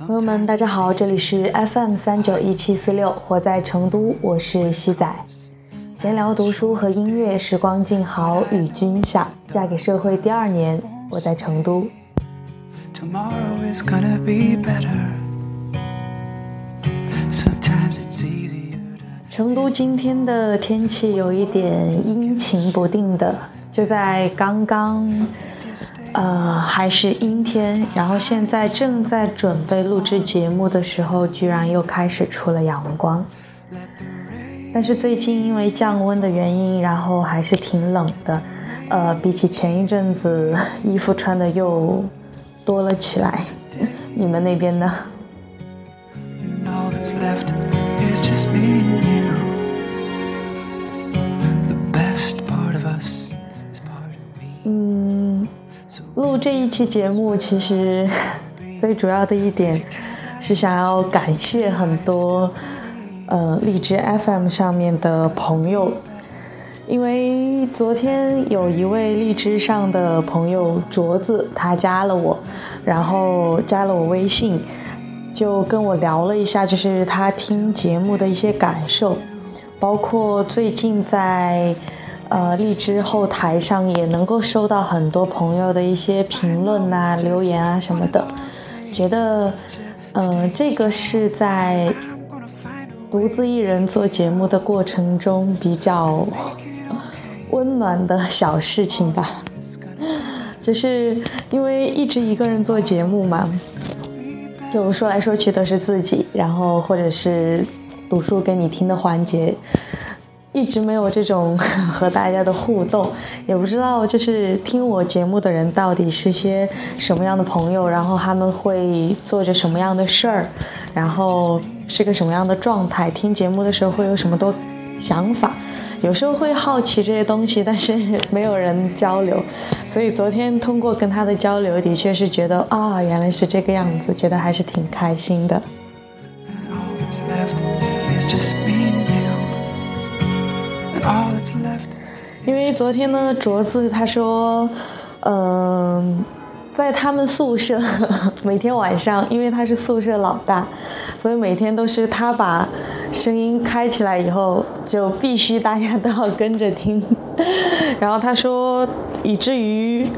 朋友们，大家好，这里是 FM 三九一七四六，活在成都，我是西仔。闲聊读书和音乐，时光静好，与君享。嫁给社会第二年，我在成都。成都今天的天气有一点阴晴不定的，就在刚刚。呃，还是阴天，然后现在正在准备录制节目的时候，居然又开始出了阳光。但是最近因为降温的原因，然后还是挺冷的。呃，比起前一阵子，衣服穿的又多了起来。你们那边呢？录这一期节目，其实 最主要的一点是想要感谢很多呃荔枝 FM 上面的朋友，因为昨天有一位荔枝上的朋友镯子，他加了我，然后加了我微信，就跟我聊了一下，就是他听节目的一些感受，包括最近在。呃，荔枝后台上也能够收到很多朋友的一些评论呐、留言啊什么的，觉得，呃，这个是在独自一人做节目的过程中比较温暖的小事情吧。就是因为一直一个人做节目嘛，就说来说去都是自己，然后或者是读书给你听的环节。一直没有这种 和大家的互动，也不知道就是听我节目的人到底是些什么样的朋友，然后他们会做着什么样的事儿，然后是个什么样的状态，听节目的时候会有什么多想法，有时候会好奇这些东西，但是没有人交流，所以昨天通过跟他的交流，的确是觉得啊，原来是这个样子，觉得还是挺开心的。因为昨天呢，卓子他说，嗯，在他们宿舍每天晚上，因为他是宿舍老大，所以每天都是他把声音开起来以后，就必须大家都要跟着听。然后他说，以至于。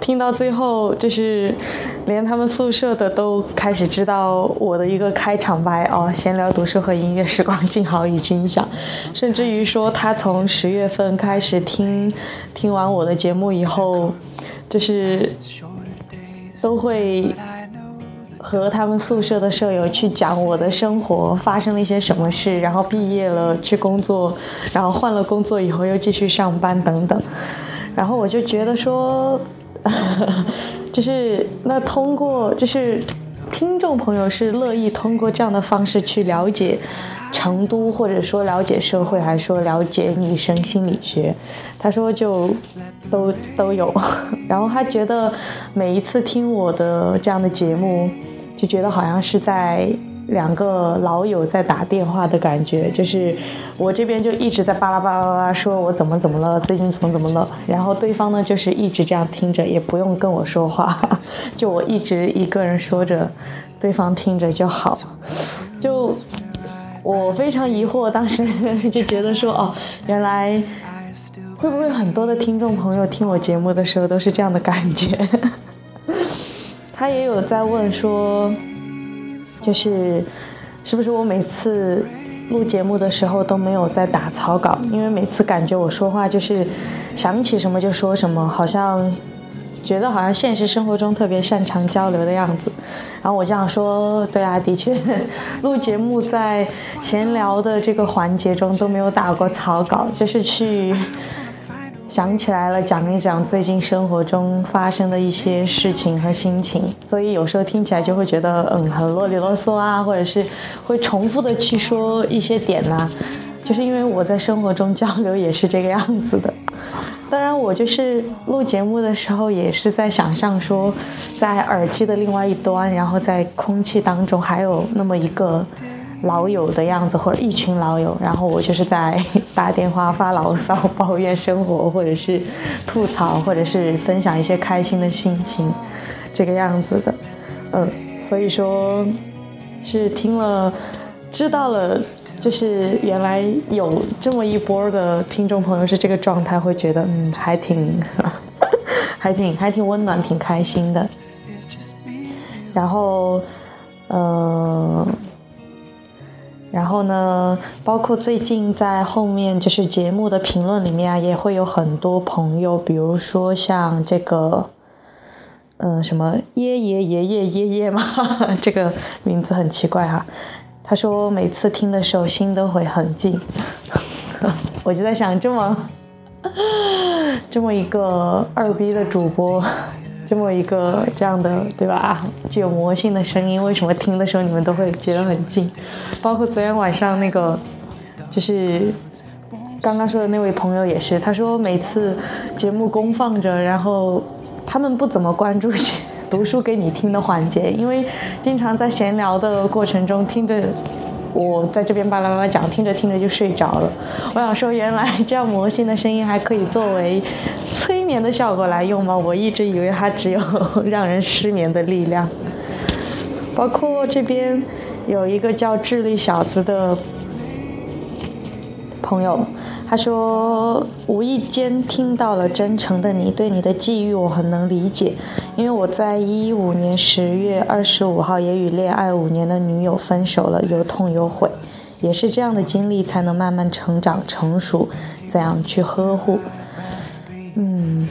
听到最后，就是连他们宿舍的都开始知道我的一个开场白哦，闲聊读书和音乐时光静好与君享，甚至于说他从十月份开始听，听完我的节目以后，就是都会和他们宿舍的舍友去讲我的生活发生了一些什么事，然后毕业了去工作，然后换了工作以后又继续上班等等，然后我就觉得说。就是那通过就是听众朋友是乐意通过这样的方式去了解成都，或者说了解社会，还是说了解女生心理学？他说就都都有，然后他觉得每一次听我的这样的节目，就觉得好像是在。两个老友在打电话的感觉，就是我这边就一直在巴拉巴拉巴拉说，我怎么怎么了，最近怎么怎么了，然后对方呢就是一直这样听着，也不用跟我说话，就我一直一个人说着，对方听着就好。就我非常疑惑，当时就觉得说，哦，原来会不会很多的听众朋友听我节目的时候都是这样的感觉？他也有在问说。就是，是不是我每次录节目的时候都没有在打草稿？因为每次感觉我说话就是想起什么就说什么，好像觉得好像现实生活中特别擅长交流的样子。然后我这样说，对啊，的确，录节目在闲聊的这个环节中都没有打过草稿，就是去。想起来了，讲一讲最近生活中发生的一些事情和心情，所以有时候听起来就会觉得，嗯，很啰里啰嗦啊，或者是会重复的去说一些点呐，就是因为我在生活中交流也是这个样子的。当然，我就是录节目的时候也是在想象说，在耳机的另外一端，然后在空气当中还有那么一个。老友的样子，或者一群老友，然后我就是在 打电话发牢骚、抱怨生活，或者是吐槽，或者是分享一些开心的心情，这个样子的，嗯，所以说，是听了，知道了，就是原来有这么一波的听众朋友是这个状态，会觉得嗯，还挺，还挺，还挺温暖，挺开心的。然后，嗯。然后呢，包括最近在后面就是节目的评论里面啊，也会有很多朋友，比如说像这个，嗯，什么爷爷爷爷爷爷嘛，这个名字很奇怪哈。他说每次听的时候心都会很静，我就在想，这么这么一个二逼的主播。这么一个这样的对吧？具有魔性的声音，为什么听的时候你们都会觉得很近？包括昨天晚上那个，就是刚刚说的那位朋友也是，他说每次节目公放着，然后他们不怎么关注读书给你听的环节，因为经常在闲聊的过程中听着。我在这边巴拉巴拉讲，听着听着就睡着了。我想说，原来这样魔性的声音还可以作为催眠的效果来用吗？我一直以为它只有让人失眠的力量。包括这边有一个叫智力小子的朋友。他说：“无意间听到了真诚的你对你的际遇，我很能理解。因为我在一五年十月二十五号也与恋爱五年的女友分手了，有痛有悔，也是这样的经历才能慢慢成长成熟，怎样去呵护。嗯，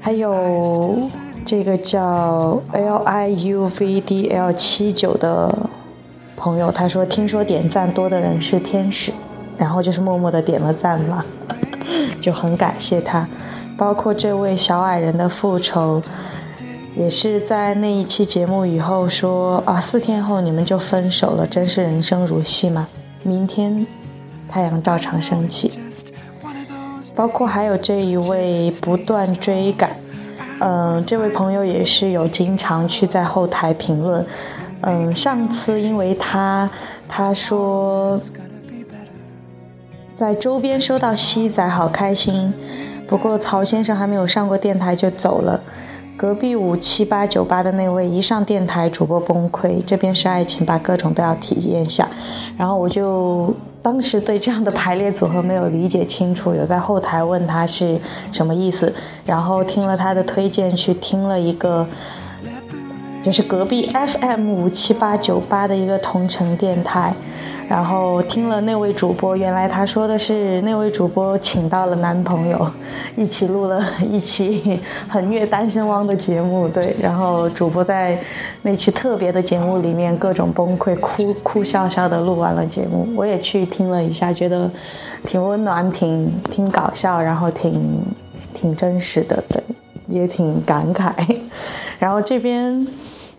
还有这个叫 L I U V D L 七九的朋友，他说听说点赞多的人是天使。”然后就是默默的点了赞嘛，就很感谢他。包括这位小矮人的复仇，也是在那一期节目以后说啊，四天后你们就分手了，真是人生如戏嘛。明天太阳照常升起。包括还有这一位不断追赶，嗯，这位朋友也是有经常去在后台评论，嗯，上次因为他他说。在周边收到西仔，好开心。不过曹先生还没有上过电台就走了。隔壁五七八九八的那位一上电台，主播崩溃。这边是爱情，把各种都要体验一下。然后我就当时对这样的排列组合没有理解清楚，有在后台问他是什么意思。然后听了他的推荐，去听了一个，就是隔壁 FM 五七八九八的一个同城电台。然后听了那位主播，原来他说的是那位主播请到了男朋友，一起录了一期很虐单身汪的节目，对。然后主播在那期特别的节目里面各种崩溃，哭 哭笑笑的录完了节目。我也去听了一下，觉得挺温暖，挺挺搞笑，然后挺挺真实的，对，也挺感慨。然后这边，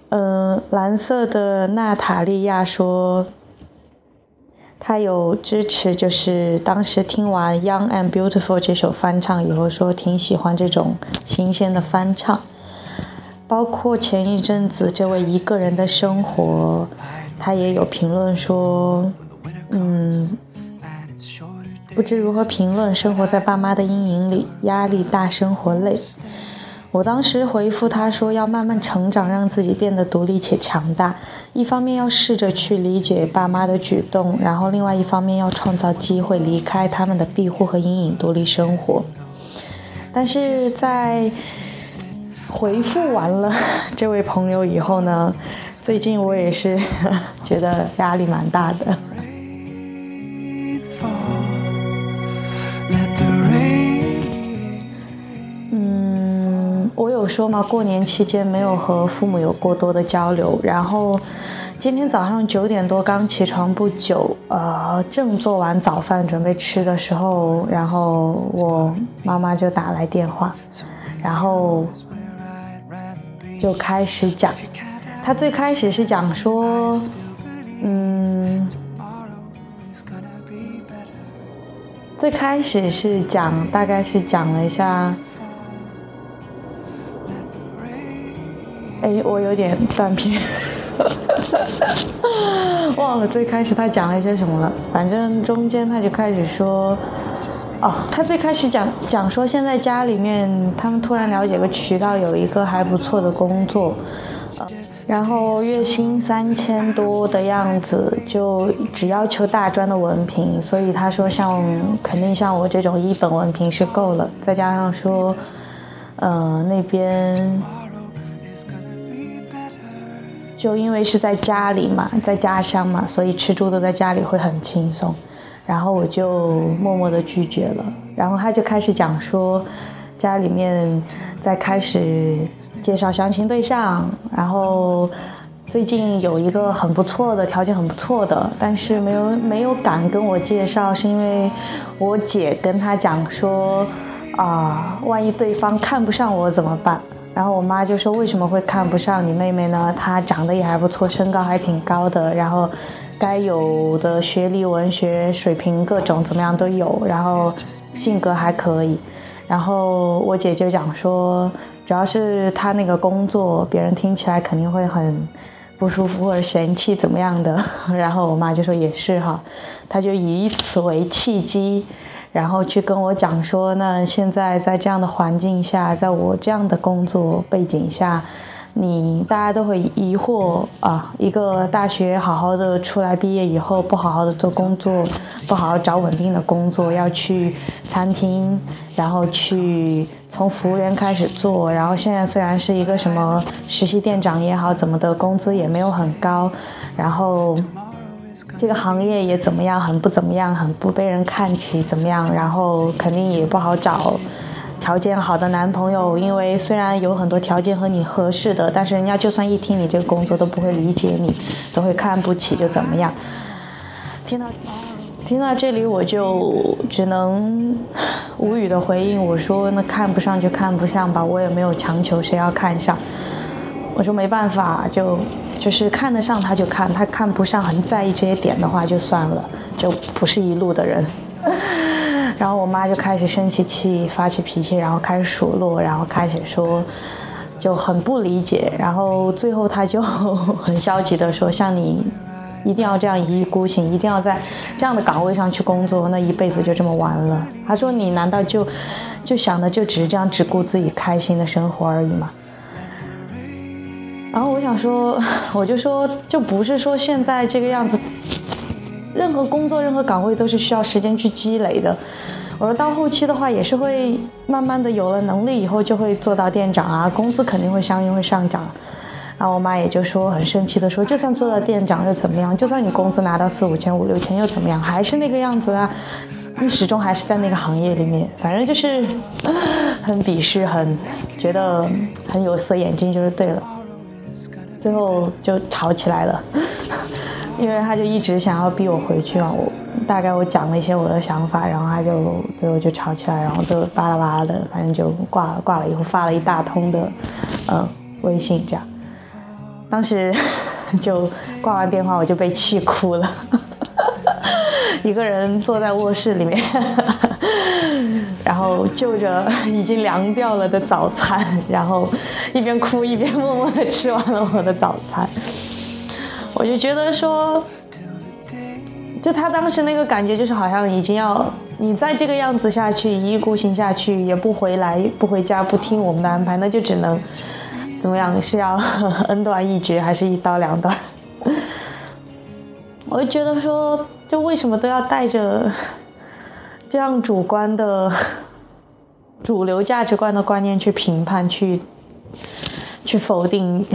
嗯，蓝色的娜塔莉亚说。他有支持，就是当时听完《Young and Beautiful》这首翻唱以后，说挺喜欢这种新鲜的翻唱。包括前一阵子这位一个人的生活，他也有评论说，嗯，不知如何评论，生活在爸妈的阴影里，压力大，生活累。我当时回复他说：“要慢慢成长，让自己变得独立且强大。一方面要试着去理解爸妈的举动，然后另外一方面要创造机会离开他们的庇护和阴影，独立生活。”但是在回复完了 这位朋友以后呢，最近我也是 觉得压力蛮大的。说嘛，过年期间没有和父母有过多的交流。然后今天早上九点多刚起床不久，呃，正做完早饭准备吃的时候，然后我妈妈就打来电话，然后就开始讲。她最开始是讲说，嗯，最开始是讲，大概是讲了一下。哎，我有点断片，忘了最开始他讲了一些什么了。反正中间他就开始说，哦，他最开始讲讲说现在家里面他们突然了解个渠道，有一个还不错的工作，然后月薪三千多的样子，就只要求大专的文凭，所以他说像肯定像我这种一本文凭是够了，再加上说，嗯，那边就因为是在家里嘛，在家乡嘛，所以吃住都在家里会很轻松，然后我就默默的拒绝了，然后他就开始讲说。家里面在开始介绍相亲对象，然后最近有一个很不错的条件很不错的，但是没有没有敢跟我介绍，是因为我姐跟他讲说，啊，万一对方看不上我怎么办？然后我妈就说为什么会看不上你妹妹呢？她长得也还不错，身高还挺高的，然后该有的学历、文学水平各种怎么样都有，然后性格还可以。然后我姐就讲说，主要是她那个工作，别人听起来肯定会很不舒服或者嫌弃怎么样的。然后我妈就说也是哈，她就以此为契机，然后去跟我讲说，那现在在这样的环境下，在我这样的工作背景下。你大家都会疑惑啊，一个大学好好的出来毕业以后，不好好的做工作，不好好找稳定的工作，要去餐厅，然后去从服务员开始做，然后现在虽然是一个什么实习店长也好，怎么的工资也没有很高，然后这个行业也怎么样，很不怎么样，很不被人看起，怎么样，然后肯定也不好找。条件好的男朋友，因为虽然有很多条件和你合适的，但是人家就算一听你这个工作都不会理解你，都会看不起，就怎么样？听到听到这里，我就只能无语的回应我说：“那看不上就看不上吧，我也没有强求谁要看上。”我说没办法，就就是看得上他就看，他看不上很在意这些点的话就算了，就不是一路的人。然后我妈就开始生起气，发起脾气，然后开始数落，然后开始说，就很不理解。然后最后她就很消极的说：“像你，一定要这样一意孤行，一定要在这样的岗位上去工作，那一辈子就这么完了。”她说：“你难道就就想的就只是这样只顾自己开心的生活而已吗？”然后我想说，我就说，就不是说现在这个样子。任何工作、任何岗位都是需要时间去积累的。我说到后期的话，也是会慢慢的有了能力以后，就会做到店长啊，工资肯定会相应会上涨。然后我妈也就说很生气的说，就算做到店长又怎么样？就算你工资拿到四五千、五六千又怎么样？还是那个样子啊，你始终还是在那个行业里面。反正就是 很鄙视，很觉得很有色眼镜就是对了。最后就吵起来了。因为他就一直想要逼我回去嘛，我大概我讲了一些我的想法，然后他就最后就吵起来，然后就巴拉巴拉的，反正就挂了，挂了以后发了一大通的，嗯，微信这样，当时就挂完电话我就被气哭了，一个人坐在卧室里面，然后就着已经凉掉了的早餐，然后一边哭一边 默默的吃完了我的早餐。我就觉得说，就他当时那个感觉，就是好像已经要你再这个样子下去，一意孤行下去，也不回来，不回家，不听我们的安排，那就只能怎么样？是要 恩断义绝，还是一刀两断？我就觉得说，就为什么都要带着这样主观的 主流价值观的观念去评判、去去否定，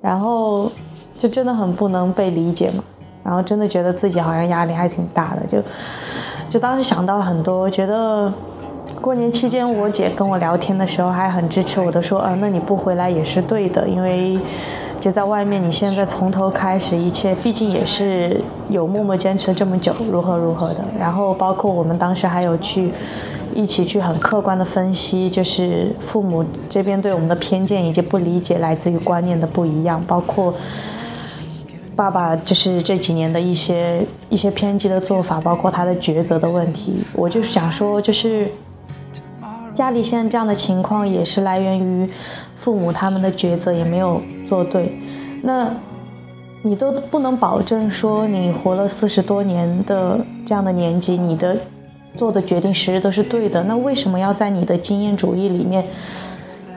然后。就真的很不能被理解嘛，然后真的觉得自己好像压力还挺大的，就就当时想到很多，觉得过年期间我姐跟我聊天的时候还很支持我的，说，嗯，那你不回来也是对的，因为就在外面，你现在从头开始，一切毕竟也是有默默坚持这么久，如何如何的，然后包括我们当时还有去一起去很客观的分析，就是父母这边对我们的偏见以及不理解来自于观念的不一样，包括。爸爸就是这几年的一些一些偏激的做法，包括他的抉择的问题。我就是想说，就是家里现在这样的情况，也是来源于父母他们的抉择也没有做对。那你都不能保证说，你活了四十多年的这样的年纪，你的做的决定时日都是对的。那为什么要在你的经验主义里面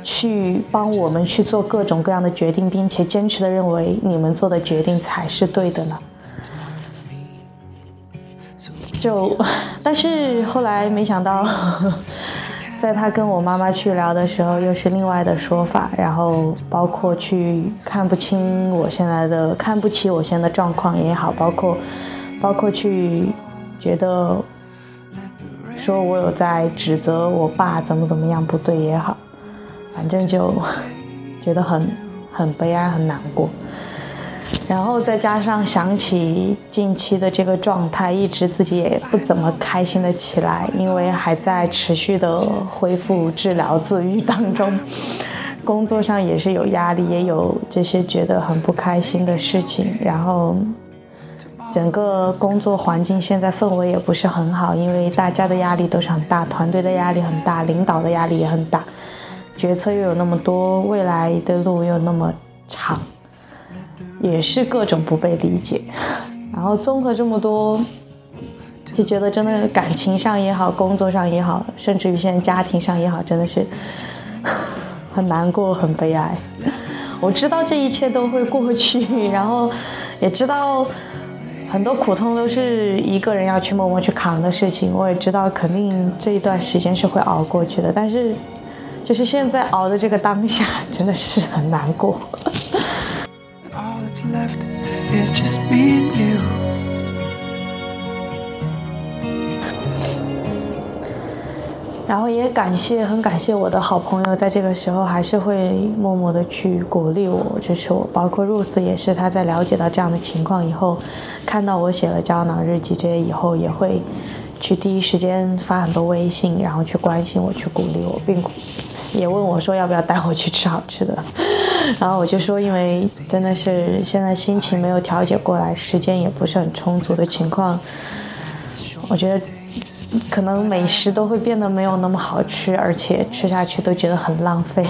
去帮我们去做各种各样的决定，并且坚持的认为你们做的决定才是对的呢？就，但是后来没想到，在他跟我妈妈去聊的时候，又是另外的说法，然后包括去看不清我现在的，看不起我现在的状况也好，包括，包括去觉得，说我有在指责我爸怎么怎么样不对也好。反正就觉得很很悲哀，很难过，然后再加上想起近期的这个状态，一直自己也不怎么开心的起来，因为还在持续的恢复治疗自愈当中，工作上也是有压力，也有这些觉得很不开心的事情，然后整个工作环境现在氛围也不是很好，因为大家的压力都是很大，团队的压力很大，领导的压力也很大。决策又有那么多，未来的路又那么长，也是各种不被理解。然后综合这么多，就觉得真的感情上也好，工作上也好，甚至于现在家庭上也好，真的是 很难过、很悲哀。我知道这一切都会过去，然后也知道很多苦痛都是一个人要去默默去扛的事情。我也知道肯定这一段时间是会熬过去的，但是。就是现在熬的这个当下，真的是很难过。然后也感谢，很感谢我的好朋友，在这个时候还是会默默的去鼓励我，支持我。包括 Rose 也是，他在了解到这样的情况以后，看到我写了胶囊日记这些以后，也会去第一时间发很多微信，然后去关心我，去鼓励我，并。也问我说要不要带我去吃好吃的，然后我就说，因为真的是现在心情没有调节过来，时间也不是很充足的情况，我觉得可能美食都会变得没有那么好吃，而且吃下去都觉得很浪费，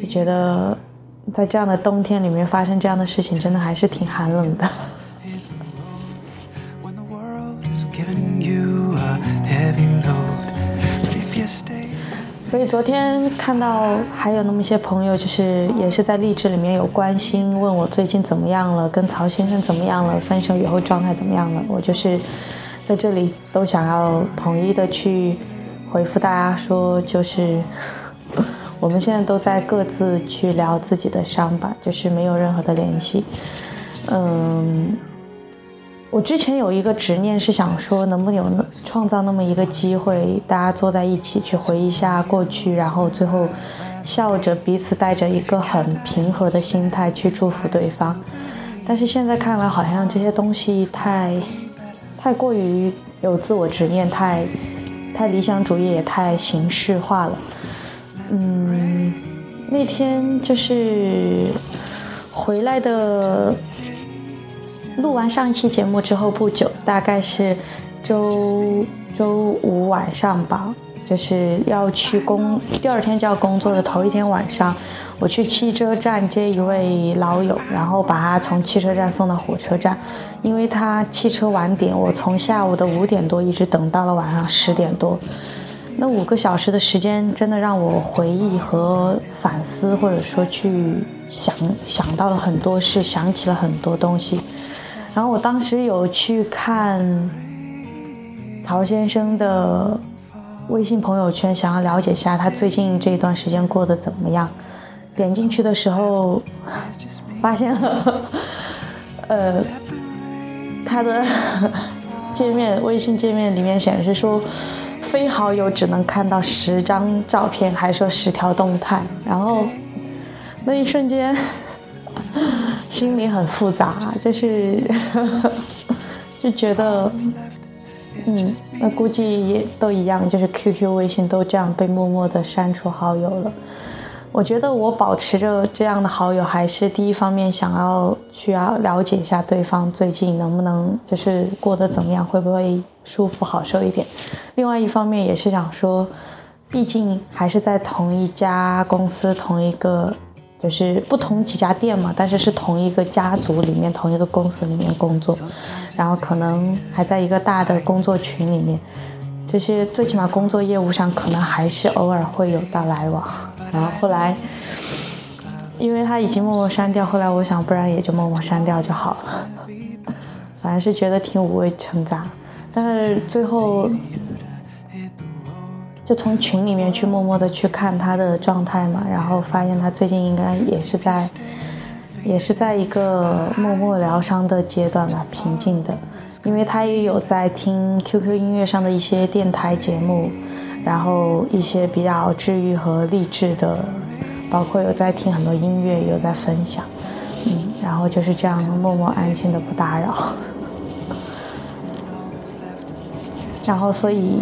就觉得在这样的冬天里面发生这样的事情，真的还是挺寒冷的。所以昨天看到还有那么些朋友，就是也是在励志里面有关心，问我最近怎么样了，跟曹先生怎么样了，分手以后状态怎么样了。我就是在这里都想要统一的去回复大家说，就是我们现在都在各自去聊自己的伤吧，就是没有任何的联系。嗯。我之前有一个执念，是想说能不能有创造那么一个机会，大家坐在一起去回忆一下过去，然后最后笑着彼此带着一个很平和的心态去祝福对方。但是现在看来，好像这些东西太太过于有自我执念，太太理想主义，也太形式化了。嗯，那天就是回来的。录完上一期节目之后不久，大概是周周五晚上吧，就是要去工，第二天就要工作的头一天晚上，我去汽车站接一位老友，然后把他从汽车站送到火车站，因为他汽车晚点，我从下午的五点多一直等到了晚上十点多，那五个小时的时间真的让我回忆和反思，或者说去想想到了很多事，想起了很多东西。然后我当时有去看陶先生的微信朋友圈，想要了解一下他最近这一段时间过得怎么样。点进去的时候，发现了，呃，他的 界面微信界面里面显示说，非好友只能看到十张照片，还说十条动态。然后那一瞬间。心里很复杂，就是 就觉得，嗯，那估计也都一样，就是 QQ、微信都这样被默默的删除好友了。我觉得我保持着这样的好友，还是第一方面想要需要了解一下对方最近能不能就是过得怎么样，会不会舒服好受一点。另外一方面也是想说，毕竟还是在同一家公司，同一个。就是不同几家店嘛，但是是同一个家族里面、同一个公司里面工作，然后可能还在一个大的工作群里面，就是最起码工作业务上可能还是偶尔会有到来往。然后后来，因为他已经默默删掉，后来我想，不然也就默默删掉就好了。反正是觉得挺五味陈杂，但是最后就从群里面去默默的去看他的状态嘛，然后发现他最近应该也是在，也是在一个默默疗伤的阶段吧，平静的，因为他也有在听 QQ 音乐上的一些电台节目，然后一些比较治愈和励志的，包括有在听很多音乐，有在分享，嗯，然后就是这样默默安静的不打扰。然后，所以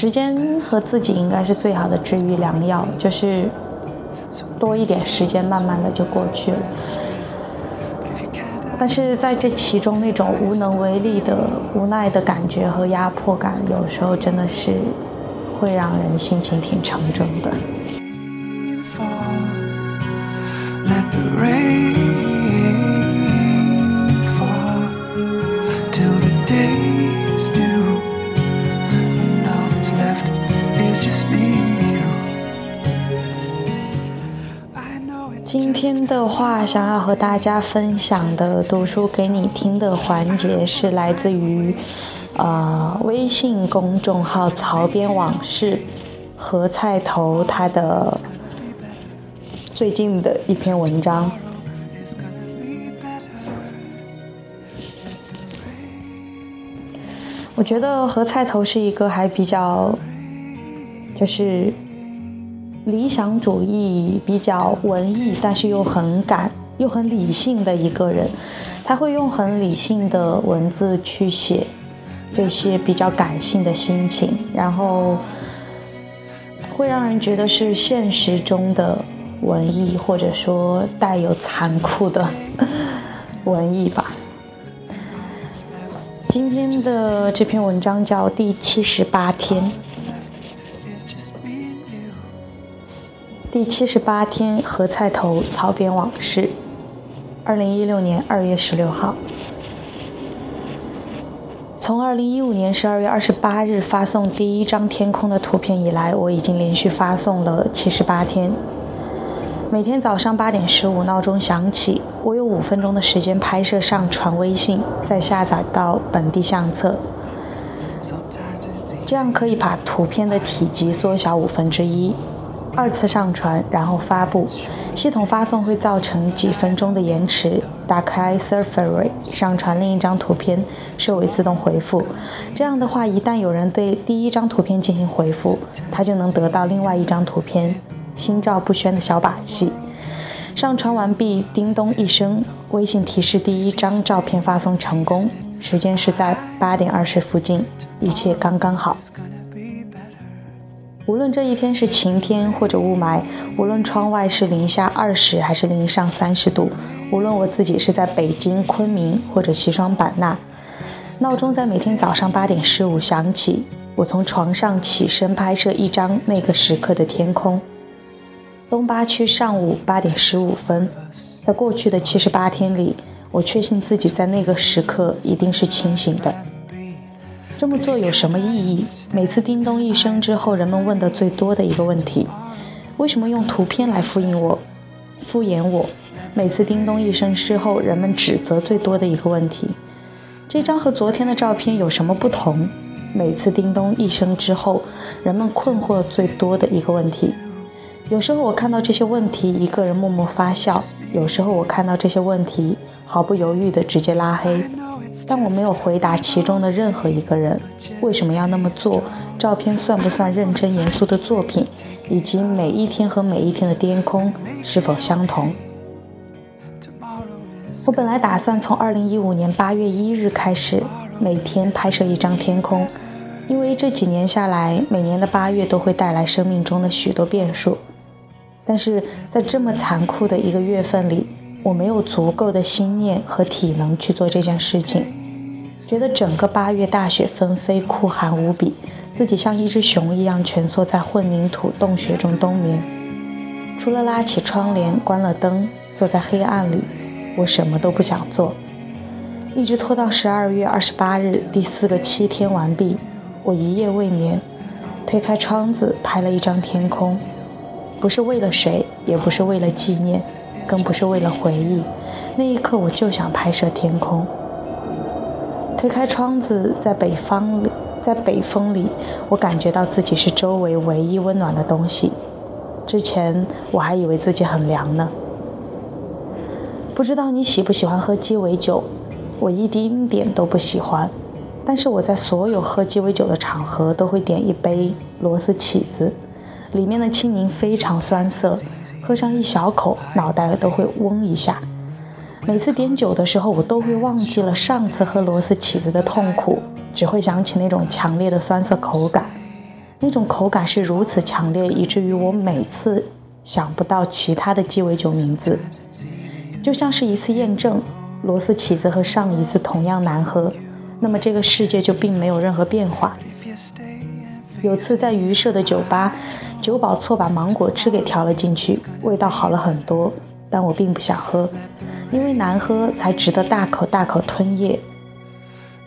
时间和自己应该是最好的治愈良药，就是多一点时间，慢慢的就过去了。但是在这其中，那种无能为力的无奈的感觉和压迫感，有时候真的是会让人心情挺沉重的。今天的话，想要和大家分享的读书给你听的环节是来自于，呃，微信公众号“曹边往事”和菜头他的最近的一篇文章。我觉得何菜头是一个还比较，就是。理想主义比较文艺，但是又很感又很理性的一个人，他会用很理性的文字去写这些比较感性的心情，然后会让人觉得是现实中的文艺，或者说带有残酷的 文艺吧。今天的这篇文章叫《第七十八天》。第七十八天，何菜头草编往事。二零一六年二月十六号，从二零一五年十二月二十八日发送第一张天空的图片以来，我已经连续发送了七十八天。每天早上八点十五，闹钟响起，我有五分钟的时间拍摄上传微信，再下载到本地相册，这样可以把图片的体积缩小五分之一。二次上传，然后发布，系统发送会造成几分钟的延迟。打开 Safari，上传另一张图片，设为自动回复。这样的话，一旦有人对第一张图片进行回复，他就能得到另外一张图片。心照不宣的小把戏。上传完毕，叮咚一声，微信提示第一张照片发送成功。时间是在八点二十附近，一切刚刚好。无论这一天是晴天或者雾霾，无论窗外是零下二十还是零上三十度，无论我自己是在北京、昆明或者西双版纳，闹钟在每天早上八点十五响起，我从床上起身拍摄一张那个时刻的天空。东八区上午八点十五分，在过去的七十八天里，我确信自己在那个时刻一定是清醒的。这么做有什么意义？每次叮咚一声之后，人们问的最多的一个问题：为什么用图片来敷衍我？敷衍我？每次叮咚一声之后，人们指责最多的一个问题：这张和昨天的照片有什么不同？每次叮咚一声之后，人们困惑最多的一个问题。有时候我看到这些问题，一个人默默发笑；有时候我看到这些问题，毫不犹豫地直接拉黑。但我没有回答其中的任何一个人为什么要那么做，照片算不算认真严肃的作品，以及每一天和每一天的天空是否相同。我本来打算从二零一五年八月一日开始，每天拍摄一张天空，因为这几年下来，每年的八月都会带来生命中的许多变数。但是在这么残酷的一个月份里。我没有足够的心念和体能去做这件事情，觉得整个八月大雪纷飞，酷寒无比，自己像一只熊一样蜷缩在混凝土洞穴中冬眠。除了拉起窗帘、关了灯，坐在黑暗里，我什么都不想做。一直拖到十二月二十八日，第四个七天完毕，我一夜未眠，推开窗子拍了一张天空，不是为了谁，也不是为了纪念，更不是为了回忆。那一刻，我就想拍摄天空。推开窗子，在北方里，在北风里，我感觉到自己是周围唯一温暖的东西。之前我还以为自己很凉呢。不知道你喜不喜欢喝鸡尾酒？我一丁点都不喜欢，但是我在所有喝鸡尾酒的场合都会点一杯螺丝起子，里面的青柠非常酸涩，喝上一小口，脑袋都会嗡一下。每次点酒的时候，我都会忘记了上次喝螺丝起子的痛苦，只会想起那种强烈的酸涩口感，那种口感是如此强烈，以至于我每次想不到其他的鸡尾酒名字，就像是一次验证。螺丝起子和上一次同样难喝，那么这个世界就并没有任何变化。有次在鱼社的酒吧，酒保错把芒果汁给调了进去，味道好了很多，但我并不想喝，因为难喝才值得大口大口吞咽。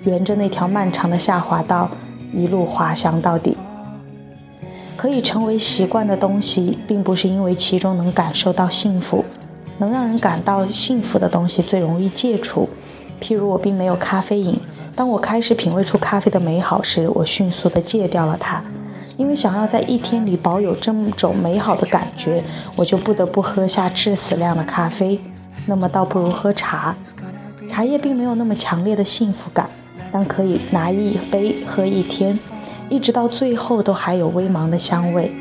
沿着那条漫长的下滑道，一路滑翔到底。可以成为习惯的东西，并不是因为其中能感受到幸福。能让人感到幸福的东西最容易戒除，譬如我并没有咖啡瘾。当我开始品味出咖啡的美好时，我迅速地戒掉了它，因为想要在一天里保有这么种美好的感觉，我就不得不喝下致死量的咖啡。那么倒不如喝茶，茶叶并没有那么强烈的幸福感，但可以拿一杯喝一天，一直到最后都还有微茫的香味，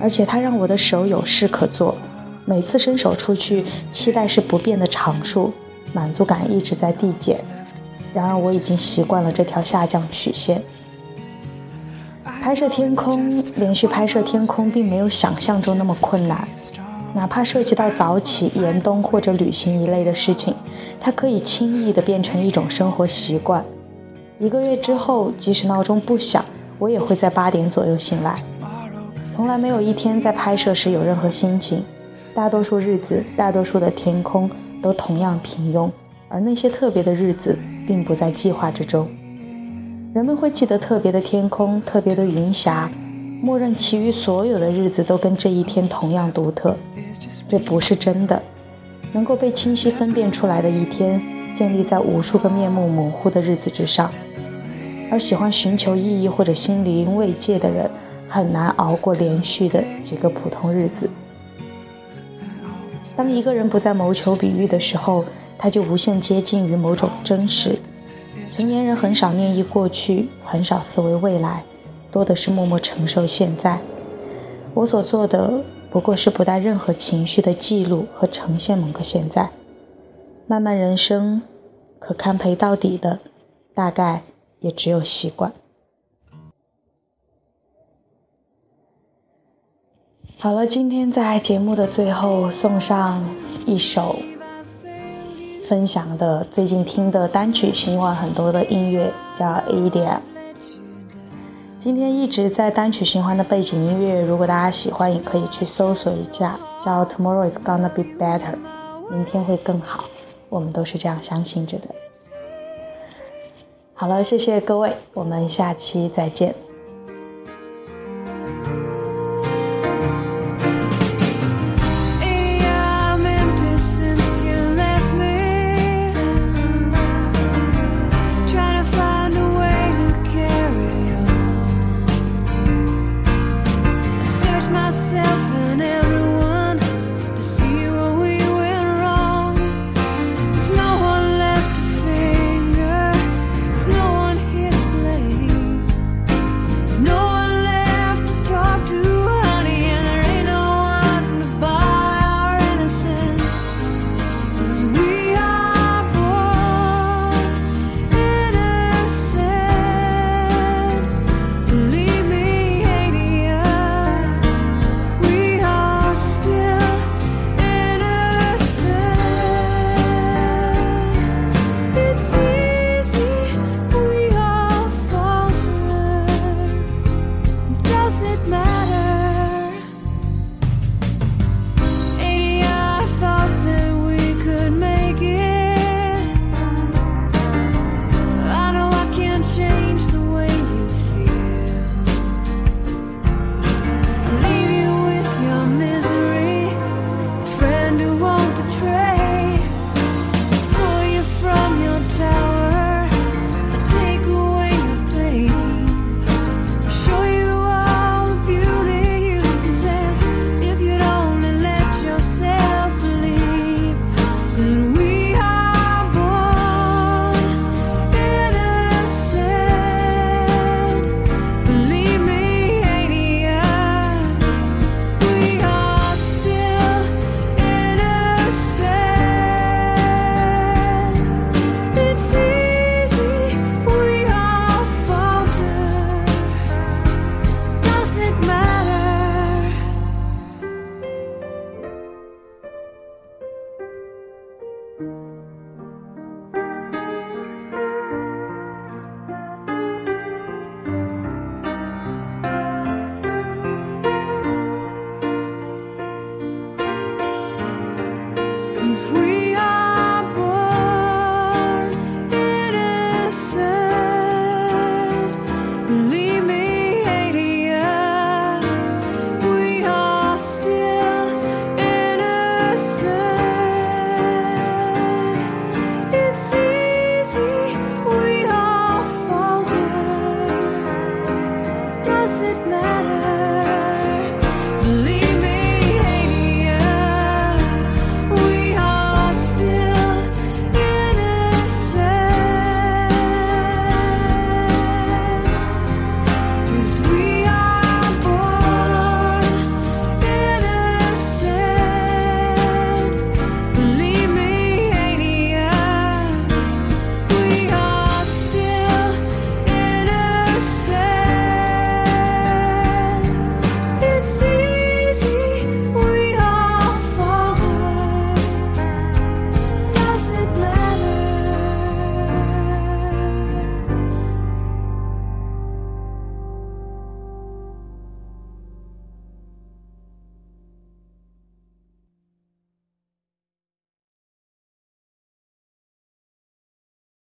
而且它让我的手有事可做。每次伸手出去，期待是不变的常数，满足感一直在递减。然而我已经习惯了这条下降曲线。拍摄天空，连续拍摄天空，并没有想象中那么困难。哪怕涉及到早起、严冬或者旅行一类的事情，它可以轻易地变成一种生活习惯。一个月之后，即使闹钟不响，我也会在八点左右醒来。从来没有一天在拍摄时有任何心情。大多数日子，大多数的天空都同样平庸，而那些特别的日子并不在计划之中。人们会记得特别的天空、特别的云霞，默认其余所有的日子都跟这一天同样独特。这不是真的。能够被清晰分辨出来的一天，建立在无数个面目模糊的日子之上。而喜欢寻求意义或者心灵慰藉的人，很难熬过连续的几个普通日子。当一个人不再谋求比喻的时候，他就无限接近于某种真实。成年人很少念忆过去，很少思维未来，多的是默默承受现在。我所做的不过是不带任何情绪的记录和呈现某个现在。漫漫人生，可堪陪到底的，大概也只有习惯。好了，今天在节目的最后送上一首分享的最近听的单曲循环很多的音乐，叫《EDM》。今天一直在单曲循环的背景音乐，如果大家喜欢，也可以去搜索一下，叫《Tomorrow is gonna be better》，明天会更好，我们都是这样相信着的。好了，谢谢各位，我们下期再见。